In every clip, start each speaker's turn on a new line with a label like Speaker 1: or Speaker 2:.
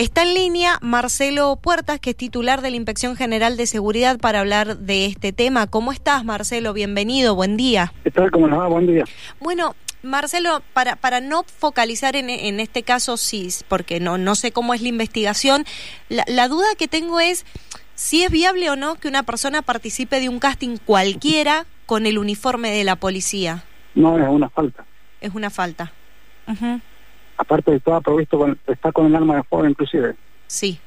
Speaker 1: Está en línea Marcelo Puertas, que es titular de la Inspección General de Seguridad, para hablar de este tema. ¿Cómo estás, Marcelo? Bienvenido, buen día.
Speaker 2: ¿Qué tal? ¿Cómo nos va? Buen día.
Speaker 1: Bueno, Marcelo, para, para no focalizar en, en este caso, sí, porque no, no sé cómo es la investigación, la, la duda que tengo es si es viable o no que una persona participe de un casting cualquiera con el uniforme de la policía.
Speaker 2: No, es una falta.
Speaker 1: Es una falta. Ujú.
Speaker 2: Aparte de todo, provisto con, está con el arma de fuego inclusive.
Speaker 1: Sí.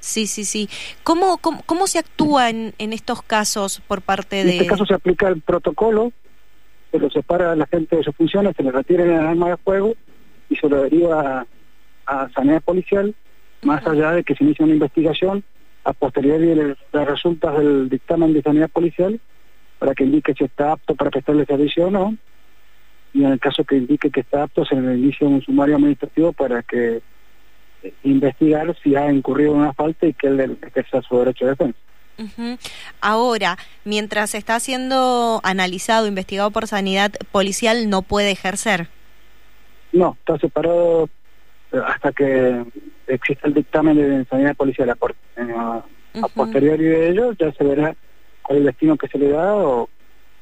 Speaker 1: Sí, sí, sí. ¿Cómo, cómo, cómo se actúa en, en estos casos por parte
Speaker 2: En
Speaker 1: de...?
Speaker 2: este caso se aplica el protocolo, se lo separa a la gente de sus funciones, se le retira el arma de fuego y se lo deriva a, a sanidad policial, más allá de que se inicie una investigación a posteriori de las resultas del dictamen de sanidad policial para que indique si está apto para prestarle servicio o no y en el caso que indique que está apto se le inicia un sumario administrativo para que eh, investigar si ha incurrido en una falta y que él ejerza su derecho de defensa.
Speaker 1: Ahora, mientras está siendo analizado, investigado por sanidad policial, no puede ejercer.
Speaker 2: No, está separado eh, hasta que exista el dictamen de sanidad policial. A, por- eh, a- posteriori de ello ya se verá cuál es el destino que se le da o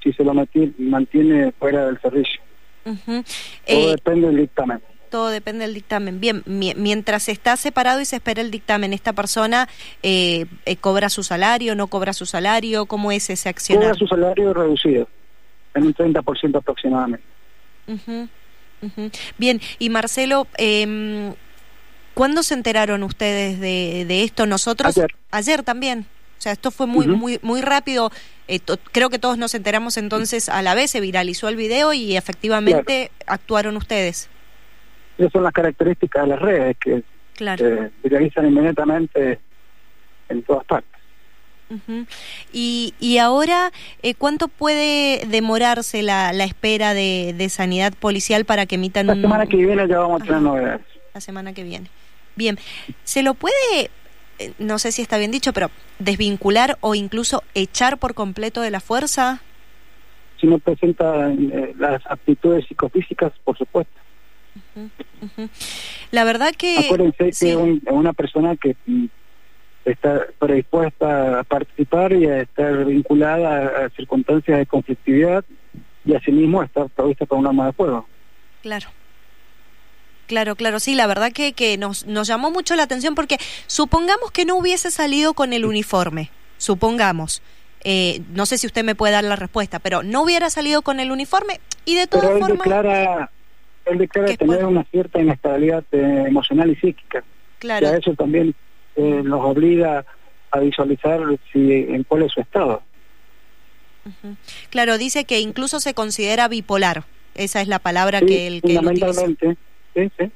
Speaker 2: si se lo mati- mantiene fuera del servicio.
Speaker 1: Ujú.
Speaker 2: Todo
Speaker 1: Eh,
Speaker 2: depende del dictamen.
Speaker 1: todo depende del dictamen. Bien, mi- mientras está separado y se espera el dictamen, ¿esta persona eh, eh, cobra su salario, no cobra su salario? ¿Cómo es ese accionar?
Speaker 2: Cobra su salario reducido en un 30% aproximadamente.
Speaker 1: Ujú, ujú. Bien, y Marcelo, eh, ¿cuándo se enteraron ustedes de, de esto? Nosotros
Speaker 2: Ayer.
Speaker 1: también. O sea, esto fue muy muy muy rápido. Eh, creo que todos nos enteramos entonces a la vez, se viralizó el video y efectivamente actuaron ustedes.
Speaker 2: Esas son las características de las redes que
Speaker 1: Claro.
Speaker 2: se viralizan inmediatamente en todas partes.
Speaker 1: Y, y ahora, eh, ¿cuánto puede demorarse la, la espera de, de sanidad policial para que emitan
Speaker 2: La
Speaker 1: un...
Speaker 2: semana que viene ya vamos a tener novedades.
Speaker 1: la semana que viene. Bien, ¿se lo puede, eh, no sé si está bien dicho, pero desvincular o incluso echar por completo de la fuerza?
Speaker 2: Si no presenta eh, las aptitudes psicofísicas, por supuesto.
Speaker 1: La verdad que...
Speaker 2: Acuérdense
Speaker 1: sí,
Speaker 2: que un- una persona que mm, está predispuesta a participar y a estar vinculada a, a circunstancias de conflictividad y asimismo estar provista con un arma de fuego.
Speaker 1: Claro. Claro, claro, sí, la verdad que, que nos, nos llamó mucho la atención porque supongamos que no hubiese salido con el uniforme, supongamos. Eh, no sé si usted me puede dar la respuesta, pero no hubiera salido con el uniforme y de todas
Speaker 2: Pero él
Speaker 1: formas...
Speaker 2: declara, él declara tener
Speaker 1: puede-
Speaker 2: una cierta inestabilidad eh, emocional y psíquica.
Speaker 1: Claro.
Speaker 2: Y a eso también eh, nos obliga a visualizar si en cuál es su estado.
Speaker 1: Claro, dice que incluso se considera bipolar. Esa es la palabra
Speaker 2: Sí,
Speaker 1: que él, que él
Speaker 2: fundamentalmente, sí, sí,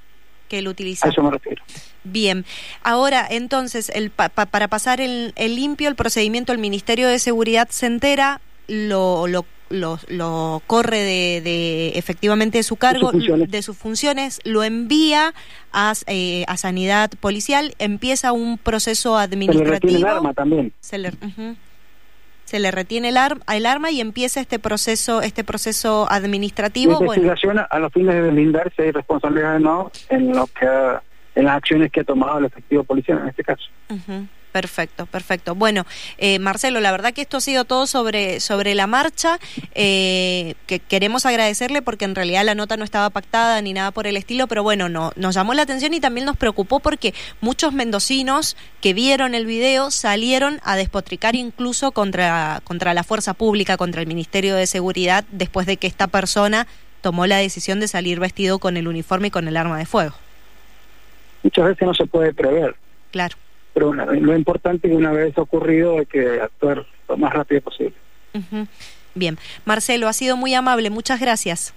Speaker 1: Que él
Speaker 2: a
Speaker 1: utiliza.
Speaker 2: eso me refiero.
Speaker 1: Bien. Ahora, entonces, el, pa- pa- para pasar el, el limpio, el procedimiento, el Ministerio de Seguridad se entera, lo, lo, lo, lo corre de, de efectivamente de su cargo, de sus funciones, lo envía a, eh, a Sanidad Policial, empieza un proceso
Speaker 2: Se le
Speaker 1: administrativo.
Speaker 2: retiene el arma también.
Speaker 1: se le, ujú. Se le retiene el, ar- el arma y empieza este proceso este proceso administrativo. Bueno,
Speaker 2: investigación a los fines de deslindar si hay responsabilidad o no en lo que en las acciones que ha tomado el efectivo policial en este caso.
Speaker 1: Perfecto, perfecto. Bueno, eh, Marcelo, la verdad que esto ha sido todo sobre, sobre la marcha, eh, que queremos agradecerle porque en realidad la nota no estaba pactada ni nada por el estilo, pero bueno, no, nos llamó la atención y también nos preocupó porque muchos mendocinos que vieron el video salieron a despotricar incluso contra, contra la fuerza pública, contra el Ministerio de Seguridad, después de que esta persona tomó la decisión de salir vestido con el uniforme y con el arma de fuego.
Speaker 2: Muchas veces no se puede prever,
Speaker 1: Claro.
Speaker 2: Pero una- lo importante es una vez ocurrido hay que actuar lo más rápido posible.
Speaker 1: Bien, Marcelo, ha sido muy amable, muchas gracias.